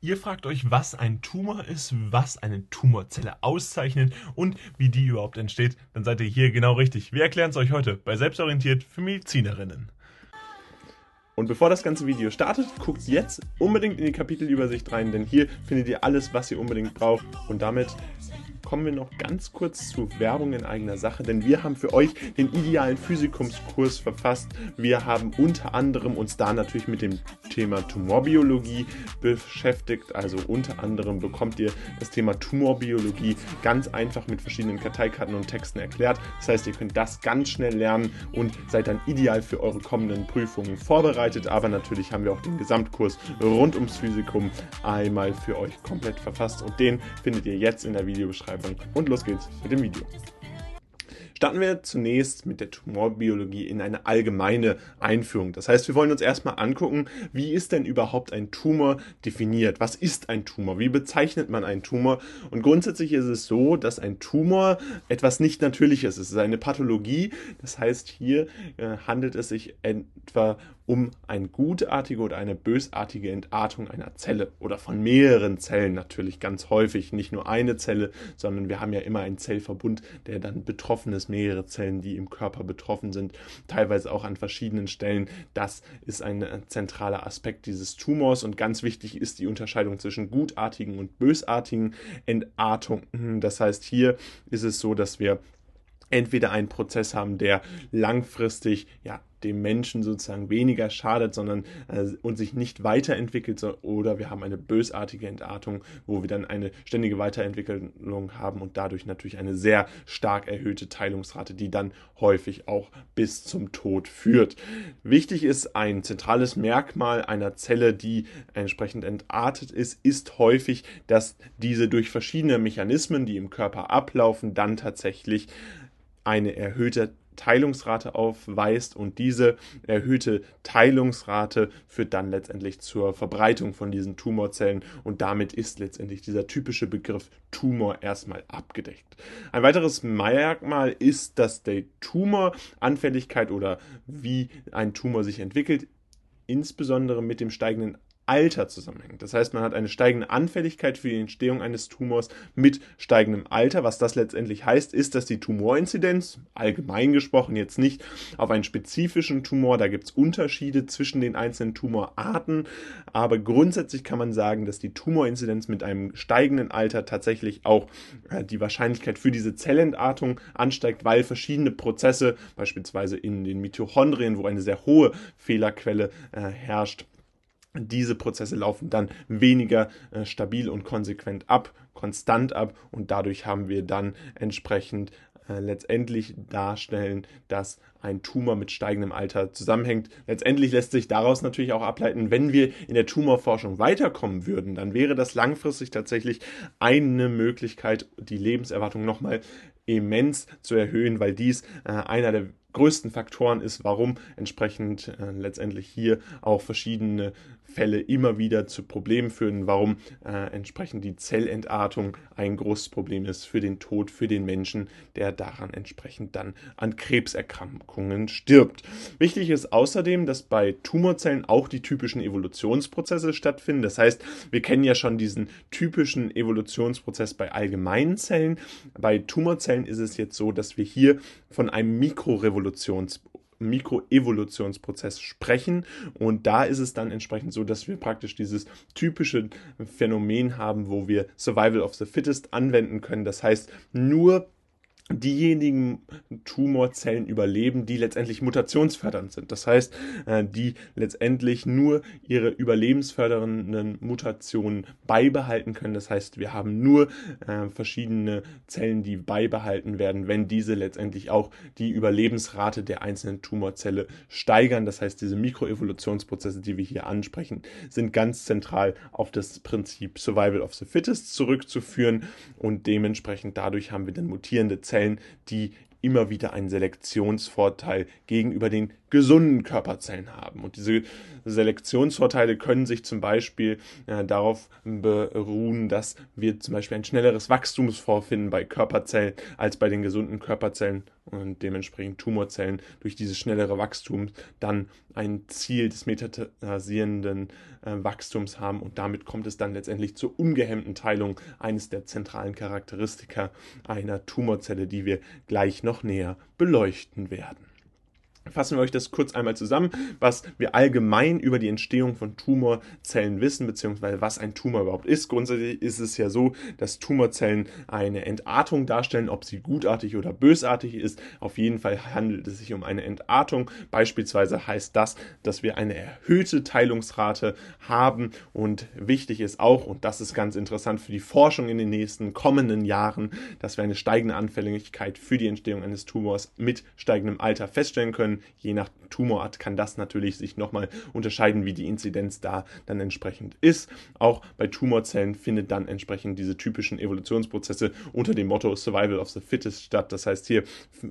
Ihr fragt euch, was ein Tumor ist, was eine Tumorzelle auszeichnet und wie die überhaupt entsteht, dann seid ihr hier genau richtig. Wir erklären es euch heute bei Selbstorientiert für Medizinerinnen. Und bevor das ganze Video startet, guckt jetzt unbedingt in die Kapitelübersicht rein, denn hier findet ihr alles, was ihr unbedingt braucht. Und damit kommen wir noch ganz kurz zu Werbung in eigener Sache, denn wir haben für euch den idealen Physikumskurs verfasst. Wir haben unter anderem uns da natürlich mit dem Thema Tumorbiologie beschäftigt. Also unter anderem bekommt ihr das Thema Tumorbiologie ganz einfach mit verschiedenen Karteikarten und Texten erklärt. Das heißt, ihr könnt das ganz schnell lernen und seid dann ideal für eure kommenden Prüfungen vorbereitet. Aber natürlich haben wir auch den Gesamtkurs rund ums Physikum einmal für euch komplett verfasst und den findet ihr jetzt in der Videobeschreibung Beschreibung. Und los geht's mit dem Video. Starten wir zunächst mit der Tumorbiologie in eine allgemeine Einführung. Das heißt, wir wollen uns erstmal angucken, wie ist denn überhaupt ein Tumor definiert? Was ist ein Tumor? Wie bezeichnet man einen Tumor? Und grundsätzlich ist es so, dass ein Tumor etwas nicht Natürliches ist. Es ist eine Pathologie. Das heißt, hier äh, handelt es sich etwa um eine gutartige oder eine bösartige Entartung einer Zelle oder von mehreren Zellen natürlich ganz häufig. Nicht nur eine Zelle, sondern wir haben ja immer einen Zellverbund, der dann betroffen ist, mehrere Zellen, die im Körper betroffen sind, teilweise auch an verschiedenen Stellen. Das ist ein zentraler Aspekt dieses Tumors und ganz wichtig ist die Unterscheidung zwischen gutartigen und bösartigen Entartungen. Das heißt, hier ist es so, dass wir entweder einen Prozess haben, der langfristig ja dem Menschen sozusagen weniger schadet, sondern äh, und sich nicht weiterentwickelt, oder wir haben eine bösartige Entartung, wo wir dann eine ständige Weiterentwicklung haben und dadurch natürlich eine sehr stark erhöhte Teilungsrate, die dann häufig auch bis zum Tod führt. Wichtig ist ein zentrales Merkmal einer Zelle, die entsprechend entartet ist, ist häufig, dass diese durch verschiedene Mechanismen, die im Körper ablaufen, dann tatsächlich eine erhöhte Teilungsrate aufweist und diese erhöhte Teilungsrate führt dann letztendlich zur Verbreitung von diesen Tumorzellen und damit ist letztendlich dieser typische Begriff Tumor erstmal abgedeckt. Ein weiteres Merkmal ist, dass die Tumoranfälligkeit oder wie ein Tumor sich entwickelt insbesondere mit dem steigenden Alter zusammenhängt. Das heißt, man hat eine steigende Anfälligkeit für die Entstehung eines Tumors mit steigendem Alter. Was das letztendlich heißt, ist, dass die Tumorinzidenz, allgemein gesprochen jetzt nicht auf einen spezifischen Tumor, da gibt es Unterschiede zwischen den einzelnen Tumorarten, aber grundsätzlich kann man sagen, dass die Tumorinzidenz mit einem steigenden Alter tatsächlich auch äh, die Wahrscheinlichkeit für diese Zellentartung ansteigt, weil verschiedene Prozesse, beispielsweise in den Mitochondrien, wo eine sehr hohe Fehlerquelle äh, herrscht, diese Prozesse laufen dann weniger äh, stabil und konsequent ab, konstant ab und dadurch haben wir dann entsprechend äh, letztendlich darstellen, dass ein Tumor mit steigendem Alter zusammenhängt. Letztendlich lässt sich daraus natürlich auch ableiten, wenn wir in der Tumorforschung weiterkommen würden, dann wäre das langfristig tatsächlich eine Möglichkeit, die Lebenserwartung nochmal immens zu erhöhen, weil dies äh, einer der größten Faktoren ist, warum entsprechend äh, letztendlich hier auch verschiedene Fälle immer wieder zu Problemen führen, warum äh, entsprechend die Zellentartung ein großes Problem ist für den Tod, für den Menschen, der daran entsprechend dann an Krebserkrankungen stirbt. Wichtig ist außerdem, dass bei Tumorzellen auch die typischen Evolutionsprozesse stattfinden. Das heißt, wir kennen ja schon diesen typischen Evolutionsprozess bei allgemeinen Zellen. Bei Tumorzellen ist es jetzt so, dass wir hier von einem Mikrorevolutionsprozess Mikroevolutionsprozess sprechen. Und da ist es dann entsprechend so, dass wir praktisch dieses typische Phänomen haben, wo wir Survival of the Fittest anwenden können. Das heißt, nur diejenigen Tumorzellen überleben, die letztendlich mutationsfördernd sind. Das heißt, äh, die letztendlich nur ihre überlebensfördernden Mutationen beibehalten können. Das heißt, wir haben nur äh, verschiedene Zellen, die beibehalten werden, wenn diese letztendlich auch die Überlebensrate der einzelnen Tumorzelle steigern. Das heißt, diese Mikroevolutionsprozesse, die wir hier ansprechen, sind ganz zentral auf das Prinzip Survival of the Fittest zurückzuführen und dementsprechend dadurch haben wir dann mutierende Zellen Zellen, die immer wieder einen Selektionsvorteil gegenüber den gesunden Körperzellen haben. Und diese Selektionsvorteile können sich zum Beispiel äh, darauf beruhen, dass wir zum Beispiel ein schnelleres Wachstum vorfinden bei Körperzellen als bei den gesunden Körperzellen und dementsprechend Tumorzellen durch dieses schnellere Wachstum dann ein Ziel des metastasierenden äh, Wachstums haben und damit kommt es dann letztendlich zur ungehemmten Teilung eines der zentralen Charakteristika einer Tumorzelle, die wir gleich noch näher beleuchten werden. Fassen wir euch das kurz einmal zusammen, was wir allgemein über die Entstehung von Tumorzellen wissen, beziehungsweise was ein Tumor überhaupt ist. Grundsätzlich ist es ja so, dass Tumorzellen eine Entartung darstellen, ob sie gutartig oder bösartig ist. Auf jeden Fall handelt es sich um eine Entartung. Beispielsweise heißt das, dass wir eine erhöhte Teilungsrate haben und wichtig ist auch, und das ist ganz interessant für die Forschung in den nächsten kommenden Jahren, dass wir eine steigende Anfälligkeit für die Entstehung eines Tumors mit steigendem Alter feststellen können. Je nach Tumorart kann das natürlich sich nochmal unterscheiden, wie die Inzidenz da dann entsprechend ist. Auch bei Tumorzellen findet dann entsprechend diese typischen Evolutionsprozesse unter dem Motto Survival of the Fittest statt. Das heißt, hier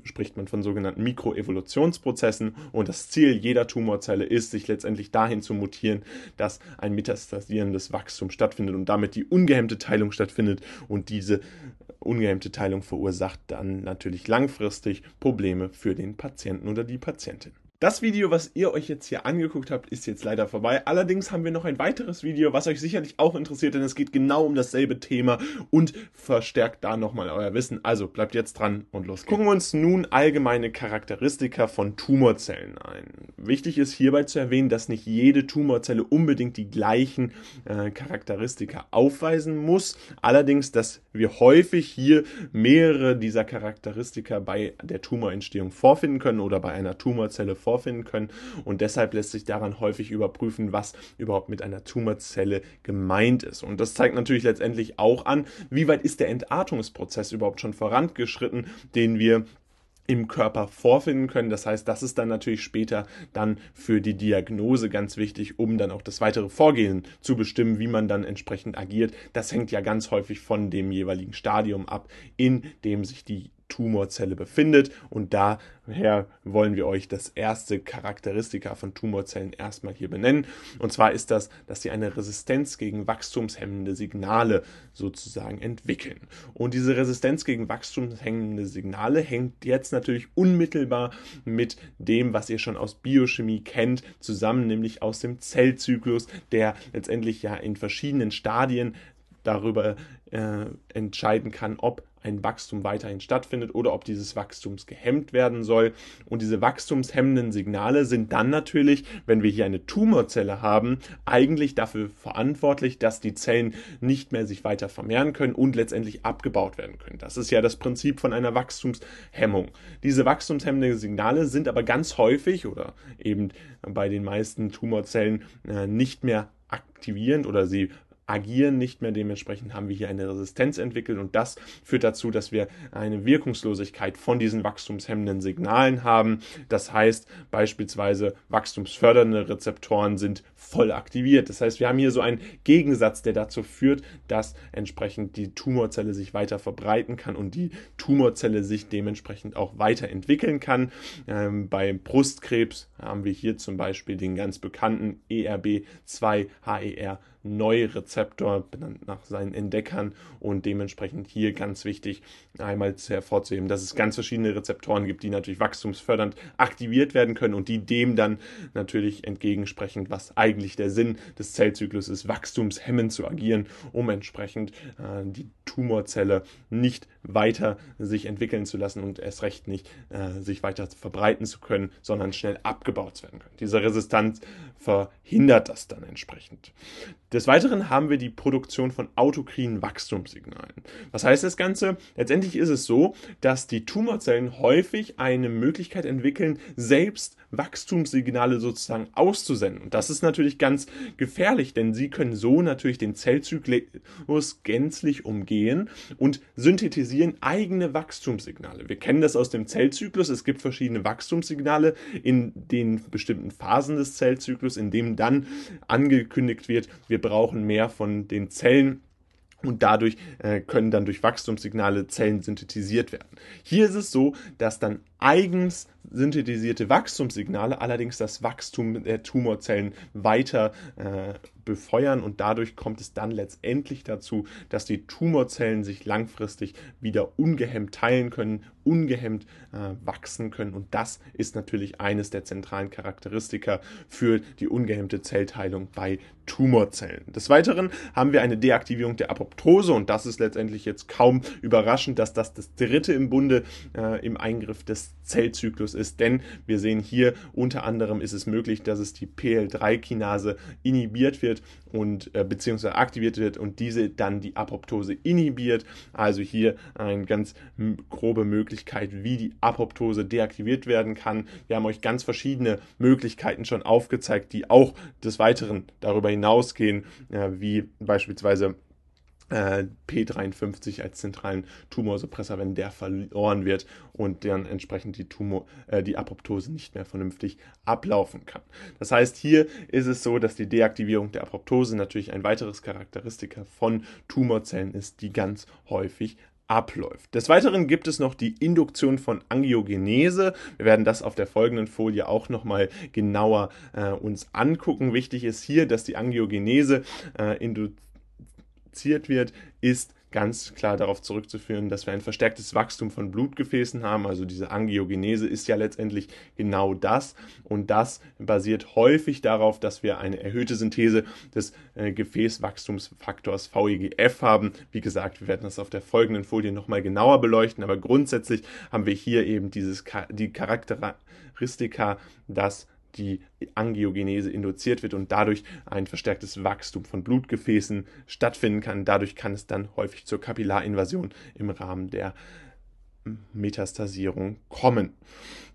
spricht man von sogenannten Mikroevolutionsprozessen und das Ziel jeder Tumorzelle ist, sich letztendlich dahin zu mutieren, dass ein metastasierendes Wachstum stattfindet und damit die ungehemmte Teilung stattfindet und diese ungehemmte Teilung verursacht dann natürlich langfristig Probleme für den Patienten oder die Patientin. Das Video, was ihr euch jetzt hier angeguckt habt, ist jetzt leider vorbei. Allerdings haben wir noch ein weiteres Video, was euch sicherlich auch interessiert, denn es geht genau um dasselbe Thema und verstärkt da nochmal euer Wissen. Also bleibt jetzt dran und los. Geht's. Gucken wir uns nun allgemeine Charakteristika von Tumorzellen ein. Wichtig ist hierbei zu erwähnen, dass nicht jede Tumorzelle unbedingt die gleichen äh, Charakteristika aufweisen muss. Allerdings, dass wir häufig hier mehrere dieser Charakteristika bei der Tumorentstehung vorfinden können oder bei einer Tumorzelle vorfinden können. Und deshalb lässt sich daran häufig überprüfen, was überhaupt mit einer Tumorzelle gemeint ist. Und das zeigt natürlich letztendlich auch an, wie weit ist der Entartungsprozess überhaupt schon vorangeschritten, den wir im Körper vorfinden können. Das heißt, das ist dann natürlich später dann für die Diagnose ganz wichtig, um dann auch das weitere Vorgehen zu bestimmen, wie man dann entsprechend agiert. Das hängt ja ganz häufig von dem jeweiligen Stadium ab, in dem sich die Tumorzelle befindet. Und daher wollen wir euch das erste Charakteristika von Tumorzellen erstmal hier benennen. Und zwar ist das, dass sie eine Resistenz gegen wachstumshemmende Signale sozusagen entwickeln. Und diese Resistenz gegen wachstumshemmende Signale hängt jetzt natürlich unmittelbar mit dem, was ihr schon aus Biochemie kennt, zusammen, nämlich aus dem Zellzyklus, der letztendlich ja in verschiedenen Stadien darüber äh, entscheiden kann, ob ein Wachstum weiterhin stattfindet oder ob dieses Wachstums gehemmt werden soll. Und diese wachstumshemmenden Signale sind dann natürlich, wenn wir hier eine Tumorzelle haben, eigentlich dafür verantwortlich, dass die Zellen nicht mehr sich weiter vermehren können und letztendlich abgebaut werden können. Das ist ja das Prinzip von einer Wachstumshemmung. Diese wachstumshemmenden Signale sind aber ganz häufig oder eben bei den meisten Tumorzellen äh, nicht mehr aktivierend oder sie agieren nicht mehr. Dementsprechend haben wir hier eine Resistenz entwickelt und das führt dazu, dass wir eine Wirkungslosigkeit von diesen wachstumshemmenden Signalen haben. Das heißt beispielsweise wachstumsfördernde Rezeptoren sind voll aktiviert. Das heißt, wir haben hier so einen Gegensatz, der dazu führt, dass entsprechend die Tumorzelle sich weiter verbreiten kann und die Tumorzelle sich dementsprechend auch weiterentwickeln kann. Ähm, beim Brustkrebs haben wir hier zum Beispiel den ganz bekannten ERB2-HER Neurezeptor, benannt nach seinen Entdeckern und dementsprechend hier ganz wichtig einmal hervorzuheben, dass es ganz verschiedene Rezeptoren gibt, die natürlich wachstumsfördernd aktiviert werden können und die dem dann natürlich entgegensprechen, was eigentlich der Sinn des Zellzyklus ist, wachstumshemmend zu agieren, um entsprechend äh, die Tumorzelle nicht weiter sich entwickeln zu lassen und erst recht nicht äh, sich weiter verbreiten zu können, sondern schnell abgebaut werden können. Diese Resistenz verhindert das dann entsprechend. Des Weiteren haben wir die Produktion von autokrinen Wachstumssignalen. Was heißt das Ganze? Letztendlich ist es so, dass die Tumorzellen häufig eine Möglichkeit entwickeln, selbst Wachstumssignale sozusagen auszusenden. Und das ist natürlich ganz gefährlich, denn sie können so natürlich den Zellzyklus gänzlich umgehen und synthetisieren eigene Wachstumssignale. Wir kennen das aus dem Zellzyklus. Es gibt verschiedene Wachstumssignale in den bestimmten Phasen des Zellzyklus, in dem dann angekündigt wird, wir brauchen mehr von den Zellen und dadurch äh, können dann durch Wachstumssignale Zellen synthetisiert werden. Hier ist es so, dass dann eigens synthetisierte Wachstumssignale allerdings das Wachstum der Tumorzellen weiter äh, befeuern und dadurch kommt es dann letztendlich dazu, dass die Tumorzellen sich langfristig wieder ungehemmt teilen können, ungehemmt äh, wachsen können. Und das ist natürlich eines der zentralen Charakteristika für die ungehemmte Zellteilung bei Tumorzellen. Des Weiteren haben wir eine Deaktivierung der Apoptose und das ist letztendlich jetzt kaum überraschend, dass das das dritte im Bunde äh, im Eingriff des Zellzyklus ist, denn wir sehen hier unter anderem ist es möglich, dass es die PL3-Kinase inhibiert wird und äh, beziehungsweise aktiviert wird und diese dann die Apoptose inhibiert. Also hier eine ganz grobe Möglichkeit, wie die Apoptose deaktiviert werden kann. Wir haben euch ganz verschiedene Möglichkeiten schon aufgezeigt, die auch des Weiteren darüber hinausgehen, äh, wie beispielsweise P53 als zentralen Tumorsuppressor, wenn der verloren wird und dann entsprechend die, Tumor, äh, die Apoptose nicht mehr vernünftig ablaufen kann. Das heißt, hier ist es so, dass die Deaktivierung der Apoptose natürlich ein weiteres Charakteristika von Tumorzellen ist, die ganz häufig abläuft. Des Weiteren gibt es noch die Induktion von Angiogenese. Wir werden das auf der folgenden Folie auch nochmal genauer äh, uns angucken. Wichtig ist hier, dass die Angiogenese äh, induziert induziert wird, ist ganz klar darauf zurückzuführen, dass wir ein verstärktes Wachstum von Blutgefäßen haben. Also diese Angiogenese ist ja letztendlich genau das. Und das basiert häufig darauf, dass wir eine erhöhte Synthese des äh, Gefäßwachstumsfaktors VEGF haben. Wie gesagt, wir werden das auf der folgenden Folie nochmal genauer beleuchten. Aber grundsätzlich haben wir hier eben dieses, die Charakteristika, dass die Angiogenese induziert wird und dadurch ein verstärktes Wachstum von Blutgefäßen stattfinden kann. Dadurch kann es dann häufig zur Kapillarinvasion im Rahmen der Metastasierung kommen.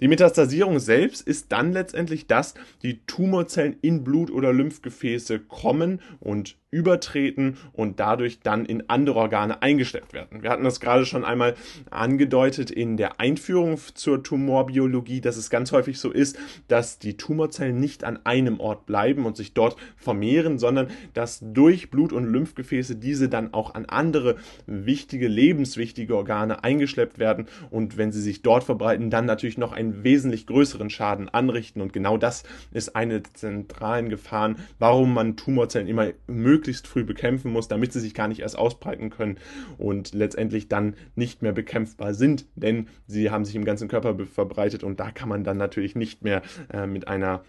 Die Metastasierung selbst ist dann letztendlich, dass die Tumorzellen in Blut- oder Lymphgefäße kommen und übertreten und dadurch dann in andere Organe eingeschleppt werden. Wir hatten das gerade schon einmal angedeutet in der Einführung zur Tumorbiologie, dass es ganz häufig so ist, dass die Tumorzellen nicht an einem Ort bleiben und sich dort vermehren, sondern dass durch Blut- und Lymphgefäße diese dann auch an andere wichtige, lebenswichtige Organe eingeschleppt werden und wenn sie sich dort verbreiten, dann natürlich noch einen wesentlich größeren Schaden anrichten. Und genau das ist eine der zentralen Gefahren, warum man Tumorzellen immer möglichst möglichst früh bekämpfen muss, damit sie sich gar nicht erst ausbreiten können und letztendlich dann nicht mehr bekämpfbar sind, denn sie haben sich im ganzen Körper verbreitet und da kann man dann natürlich nicht mehr äh, mit einer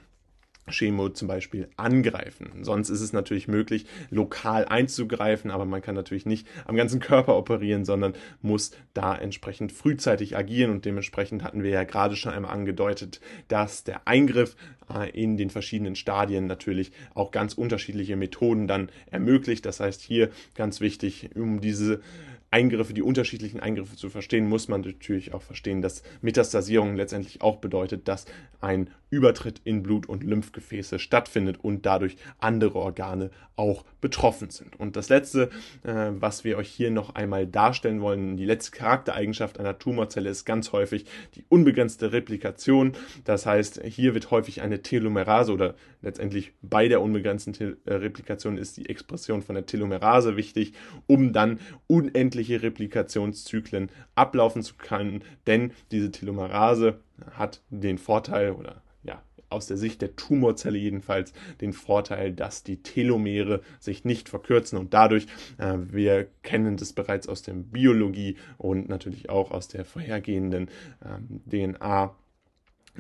Chemo zum Beispiel angreifen. Sonst ist es natürlich möglich, lokal einzugreifen, aber man kann natürlich nicht am ganzen Körper operieren, sondern muss da entsprechend frühzeitig agieren und dementsprechend hatten wir ja gerade schon einmal angedeutet, dass der Eingriff äh, in den verschiedenen Stadien natürlich auch ganz unterschiedliche Methoden dann ermöglicht. Das heißt hier ganz wichtig, um diese Eingriffe, die unterschiedlichen Eingriffe zu verstehen, muss man natürlich auch verstehen, dass Metastasierung letztendlich auch bedeutet, dass ein Übertritt in Blut- und Lymphgefäße stattfindet und dadurch andere Organe auch betroffen sind. Und das Letzte, äh, was wir euch hier noch einmal darstellen wollen, die letzte Charaktereigenschaft einer Tumorzelle ist ganz häufig die unbegrenzte Replikation. Das heißt, hier wird häufig eine Telomerase oder letztendlich bei der unbegrenzten Te äh, Replikation ist die Expression von der Telomerase wichtig, um dann unendlich unendliche Replikationszyklen ablaufen zu können, denn diese Telomerase hat den Vorteil oder ja, aus der Sicht der Tumorzelle jedenfalls den Vorteil, dass die Telomere sich nicht verkürzen und dadurch, äh, wir kennen das bereits aus der Biologie und natürlich auch aus der vorhergehenden ähm, DNA.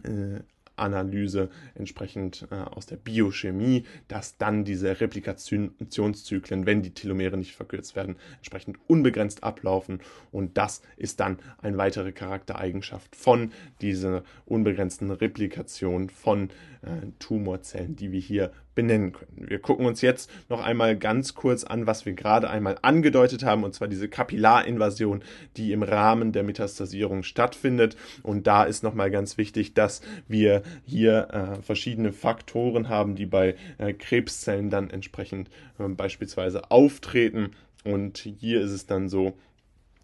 Äh, Analyse entsprechend äh, aus der Biochemie, dass dann diese Replikationszyklen, wenn die Telomere nicht verkürzt werden, entsprechend unbegrenzt ablaufen. Und das ist dann eine weitere Charaktereigenschaft von dieser unbegrenzten Replikation von äh, Tumorzellen, die wir hier benennen können. Wir gucken uns jetzt noch einmal ganz kurz an, was wir gerade einmal angedeutet haben, und zwar diese Kapillarinvasion, die im Rahmen der Metastasierung stattfindet. Und da ist nochmal ganz wichtig, dass wir hier äh, verschiedene Faktoren haben, die bei äh, Krebszellen dann entsprechend äh, beispielsweise auftreten. Und hier ist es dann so,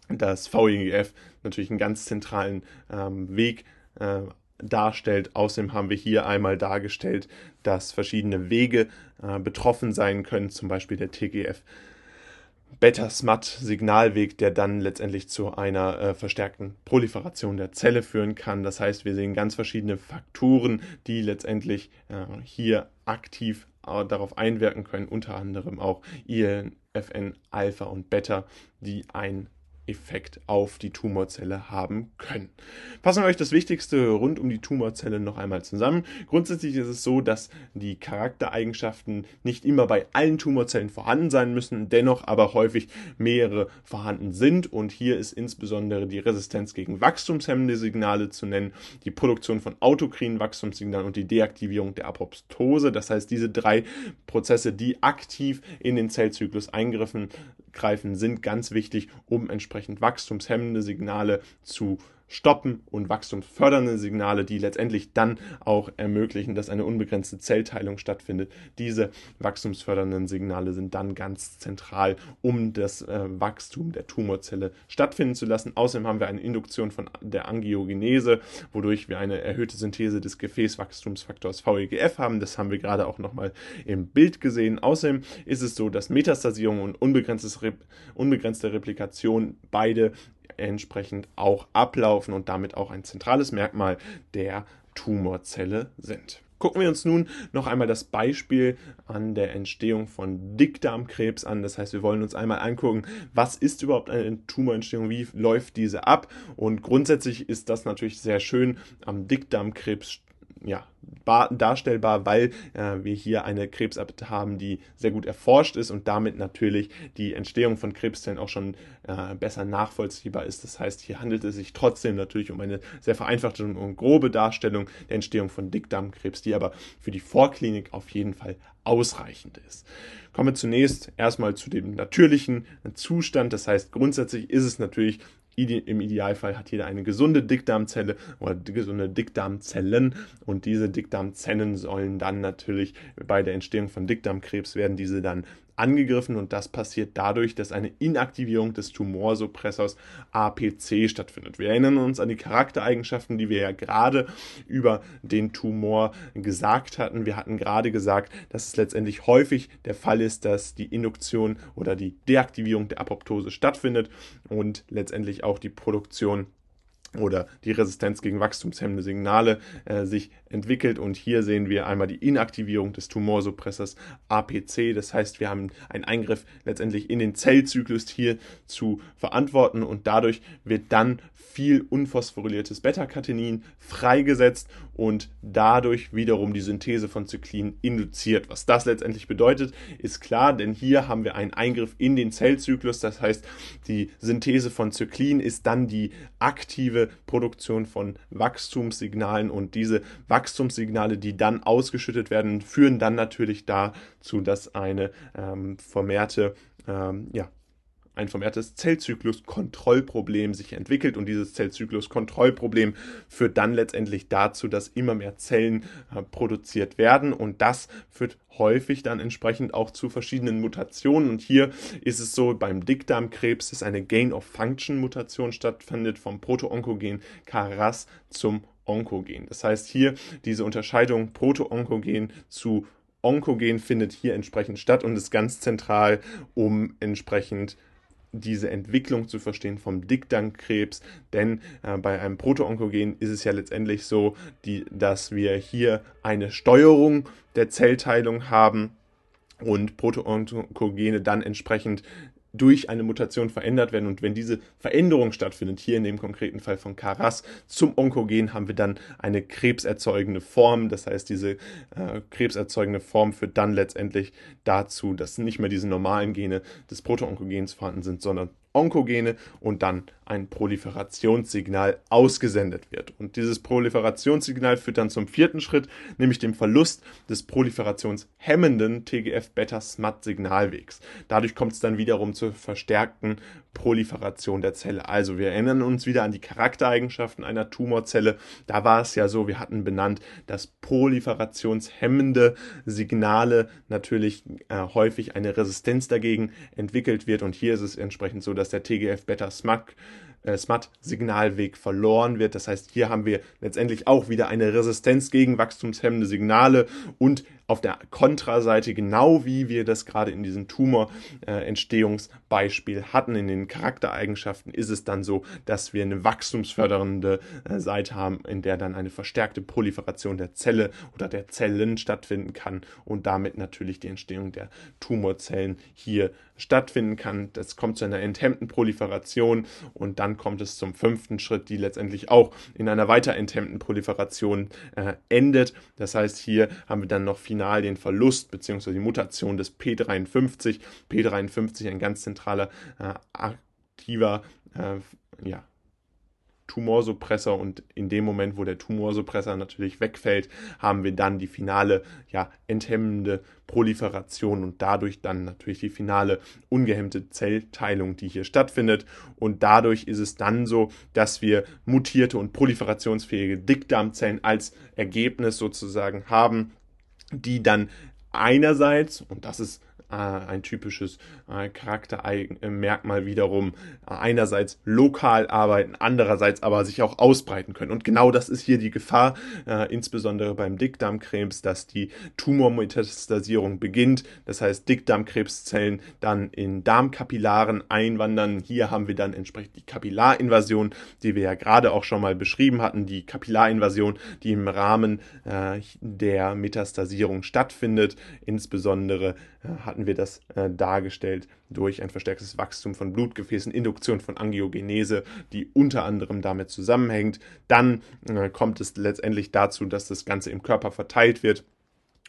dass VEGF natürlich einen ganz zentralen ähm, Weg äh, darstellt. Außerdem haben wir hier einmal dargestellt, dass verschiedene Wege äh, betroffen sein können, zum Beispiel der TGF Beta-Smut-Signalweg, der dann letztendlich zu einer äh, verstärkten Proliferation der Zelle führen kann. Das heißt, wir sehen ganz verschiedene Faktoren, die letztendlich äh, hier aktiv äh, darauf einwirken können, unter anderem auch IFN, Alpha und Beta, die ein Effekt auf die Tumorzelle haben können. Fassen wir euch das Wichtigste rund um die Tumorzelle noch einmal zusammen. Grundsätzlich ist es so, dass die Charaktereigenschaften nicht immer bei allen Tumorzellen vorhanden sein müssen, dennoch aber häufig mehrere vorhanden sind und hier ist insbesondere die Resistenz gegen wachstumshemmende Signale zu nennen, die Produktion von autokrinen Wachstumssignalen und die Deaktivierung der Apoptose. Das heißt, diese drei Prozesse, die aktiv in den Zellzyklus eingriffen greifen, sind ganz wichtig, um entsprechend wachstumshemmende Signale zu stoppen und wachstumsfördernde Signale, die letztendlich dann auch ermöglichen, dass eine unbegrenzte Zellteilung stattfindet. Diese wachstumsfördernden Signale sind dann ganz zentral, um das äh, Wachstum der Tumorzelle stattfinden zu lassen. Außerdem haben wir eine Induktion von der Angiogenese, wodurch wir eine erhöhte Synthese des Gefäßwachstumsfaktors VEGF haben. Das haben wir gerade auch nochmal im Bild gesehen. Außerdem ist es so, dass Metastasierung und unbegrenzte Replikation beide entsprechend auch ablaufen und damit auch ein zentrales Merkmal der Tumorzelle sind. Gucken wir uns nun noch einmal das Beispiel an der Entstehung von Dickdarmkrebs an. Das heißt, wir wollen uns einmal angucken, was ist überhaupt eine Tumorentstehung, wie läuft diese ab. Und grundsätzlich ist das natürlich sehr schön am Dickdarmkrebs ja, darstellbar, weil äh, wir hier eine Krebsart haben, die sehr gut erforscht ist und damit natürlich die Entstehung von Krebszellen auch schon äh, besser nachvollziehbar ist. Das heißt, hier handelt es sich trotzdem natürlich um eine sehr vereinfachte und grobe Darstellung der Entstehung von Dickdarmkrebs, die aber für die Vorklinik auf jeden Fall ausreichend ist. Kommen wir zunächst erstmal zu dem natürlichen Zustand. Das heißt, grundsätzlich ist es natürlich im Idealfall hat jeder eine gesunde Dickdarmzelle oder gesunde Dickdarmzellen. Und diese Dickdarmzellen sollen dann natürlich bei der Entstehung von Dickdarmkrebs werden diese dann angegriffen und das passiert dadurch, dass eine Inaktivierung des Tumorsuppressors APC stattfindet. Wir erinnern uns an die Charaktereigenschaften, die wir ja gerade über den Tumor gesagt hatten. Wir hatten gerade gesagt, dass es letztendlich häufig der Fall ist, dass die Induktion oder die Deaktivierung der Apoptose stattfindet und letztendlich auch die Produktion oder die Resistenz gegen wachstumshemmende Signale äh, sich entwickelt. Und hier sehen wir einmal die Inaktivierung des Tumorsuppressors APC. Das heißt, wir haben einen Eingriff letztendlich in den Zellzyklus hier zu verantworten und dadurch wird dann viel unphosphoryliertes Beta-Catenin freigesetzt und dadurch wiederum die Synthese von Zyklin induziert. Was das letztendlich bedeutet, ist klar, denn hier haben wir einen Eingriff in den Zellzyklus. Das heißt, die Synthese von Zyklin ist dann die aktive Produktion von Wachstumssignalen und diese Wachstumssignale, die dann ausgeschüttet werden, führen dann natürlich dazu, dass eine ähm, vermehrte ähm, ja, ein vermehrtes Zellzyklus-Kontrollproblem sich entwickelt und dieses Zellzyklus-Kontrollproblem führt dann letztendlich dazu, dass immer mehr Zellen äh, produziert werden und das führt häufig dann entsprechend auch zu verschiedenen Mutationen und hier ist es so beim Dickdarmkrebs, dass eine Gain-of-Function-Mutation stattfindet vom Proto-Onkogen KRAS zum Onkogen. Das heißt hier diese Unterscheidung Proto-Onkogen zu Onkogen findet hier entsprechend statt und ist ganz zentral, um entsprechend diese Entwicklung zu verstehen vom Dickdarmkrebs, denn äh, bei einem Protoonkogen ist es ja letztendlich so, die, dass wir hier eine Steuerung der Zellteilung haben und Protoonkogene dann entsprechend durch eine Mutation verändert werden. Und wenn diese Veränderung stattfindet, hier in dem konkreten Fall von Karas zum Onkogen, haben wir dann eine krebserzeugende Form. Das heißt, diese äh, krebserzeugende Form führt dann letztendlich dazu, dass nicht mehr diese normalen Gene des Proto-Onkogens vorhanden sind, sondern Onkogene und dann ein Proliferationssignal ausgesendet wird. Und dieses Proliferationssignal führt dann zum vierten Schritt, nämlich dem Verlust des proliferationshemmenden TGF-Beta-SMAT-Signalwegs. Dadurch kommt es dann wiederum zur verstärkten Proliferation der Zelle. Also wir erinnern uns wieder an die Charaktereigenschaften einer Tumorzelle. Da war es ja so, wir hatten benannt, dass proliferationshemmende Signale natürlich äh, häufig eine Resistenz dagegen entwickelt wird. Und hier ist es entsprechend so, dass der TGF-Beta-SMAT äh, SMAT-Signalweg verloren wird. Das heißt, hier haben wir letztendlich auch wieder eine Resistenz gegen wachstumshemmende Signale und auf der Kontraseite, genau wie wir das gerade in diesem Tumorentstehungsbeispiel äh, hatten, in den Charaktereigenschaften, ist es dann so, dass wir eine wachstumsfördernde äh, Seite haben, in der dann eine verstärkte Proliferation der Zelle oder der Zellen stattfinden kann und damit natürlich die Entstehung der Tumorzellen hier stattfinden kann. Das kommt zu einer enthemmten Proliferation und dann kommt es zum fünften Schritt, die letztendlich auch in einer weiter enthemmten Proliferation äh, endet. Das heißt, hier haben wir dann noch final den Verlust bzw. die Mutation des P53. P53 ein ganz zentraler äh, aktiver äh, ja, Tumorsuppressor und in dem Moment, wo der Tumorsuppressor natürlich wegfällt, haben wir dann die finale, ja, enthemmende Proliferation und dadurch dann natürlich die finale ungehemmte Zellteilung, die hier stattfindet. Und dadurch ist es dann so, dass wir mutierte und proliferationsfähige Dickdarmzellen als Ergebnis sozusagen haben, die dann einerseits, und das ist ein typisches äh, Charaktermerkmal wiederum äh, einerseits lokal arbeiten, andererseits aber sich auch ausbreiten können. Und genau das ist hier die Gefahr, insbesondere beim Dickdarmkrebs, dass die Tumormetastasierung beginnt. Das heißt, Dickdarmkrebszellen dann in Darmkapillaren einwandern. Hier haben wir dann entsprechend die Kapillarinvasion, die wir ja gerade auch schon mal beschrieben hatten. Die Kapillarinvasion, die im Rahmen der Metastasierung stattfindet. Insbesondere hatten hatten wir das äh, dargestellt durch ein verstärktes Wachstum von Blutgefäßen, Induktion von Angiogenese, die unter anderem damit zusammenhängt. Dann äh, kommt es letztendlich dazu, dass das Ganze im Körper verteilt wird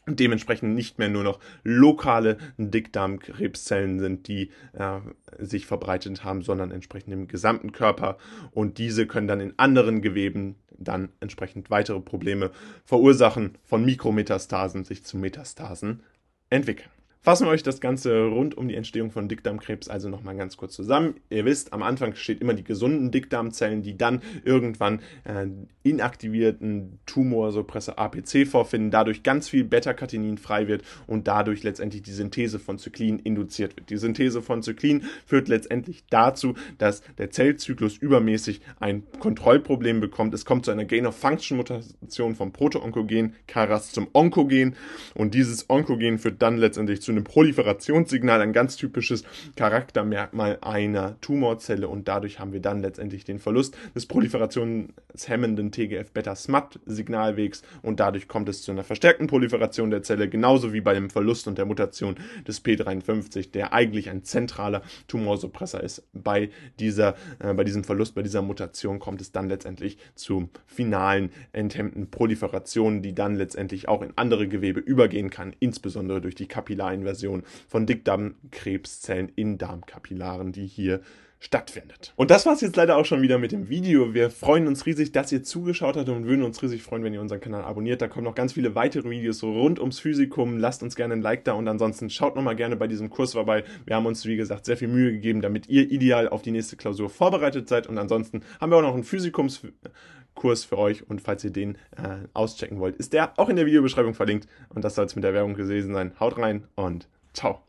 und dementsprechend nicht mehr nur noch lokale Dickdarmkrebszellen sind, die äh, sich verbreitet haben, sondern entsprechend im gesamten Körper. Und diese können dann in anderen Geweben dann entsprechend weitere Probleme verursachen, von Mikrometastasen sich zu Metastasen entwickeln. Fassen wir euch das Ganze rund um die Entstehung von Dickdarmkrebs also nochmal ganz kurz zusammen. Ihr wisst, am Anfang steht immer die gesunden Dickdarmzellen, die dann irgendwann äh, inaktivierten Tumorsuppressor APC vorfinden, dadurch ganz viel Beta-Catenin frei wird und dadurch letztendlich die Synthese von Zyklin induziert wird. Die Synthese von Zyklin führt letztendlich dazu, dass der Zellzyklus übermäßig ein Kontrollproblem bekommt. Es kommt zu einer Gain-of-Function-Mutation vom Proto-Onkogen Karas zum Onkogen und dieses Onkogen führt dann letztendlich zu zu einem Proliferationssignal, ein ganz typisches Charaktermerkmal einer Tumorzelle und dadurch haben wir dann letztendlich den Verlust des proliferationshemmenden TGF-Beta-SMAT-Signalwegs und dadurch kommt es zu einer verstärkten Proliferation der Zelle, genauso wie bei dem Verlust und der Mutation des P53, der eigentlich ein zentraler Tumorsuppressor ist. Bei, dieser, äh, bei diesem Verlust, bei dieser Mutation kommt es dann letztendlich zu finalen enthemmten Proliferationen, die dann letztendlich auch in andere Gewebe übergehen kann, insbesondere durch die Kapillarinvasion Version von Dickdarmkrebszellen in Darmkapillaren, die hier stattfindet. Und das war es jetzt leider auch schon wieder mit dem Video. Wir freuen uns riesig, dass ihr zugeschaut habt und würden uns riesig freuen, wenn ihr unseren Kanal abonniert. Da kommen noch ganz viele weitere Videos rund ums Physikum. Lasst uns gerne ein Like da und ansonsten schaut nochmal gerne bei diesem Kurs vorbei. Wir haben uns, wie gesagt, sehr viel Mühe gegeben, damit ihr ideal auf die nächste Klausur vorbereitet seid. Und ansonsten haben wir auch noch einen Kurs für euch und falls ihr den äh, auschecken wollt, ist der auch in der Videobeschreibung verlinkt. Und das soll es mit der Werbung gewesen sein. Haut rein und ciao.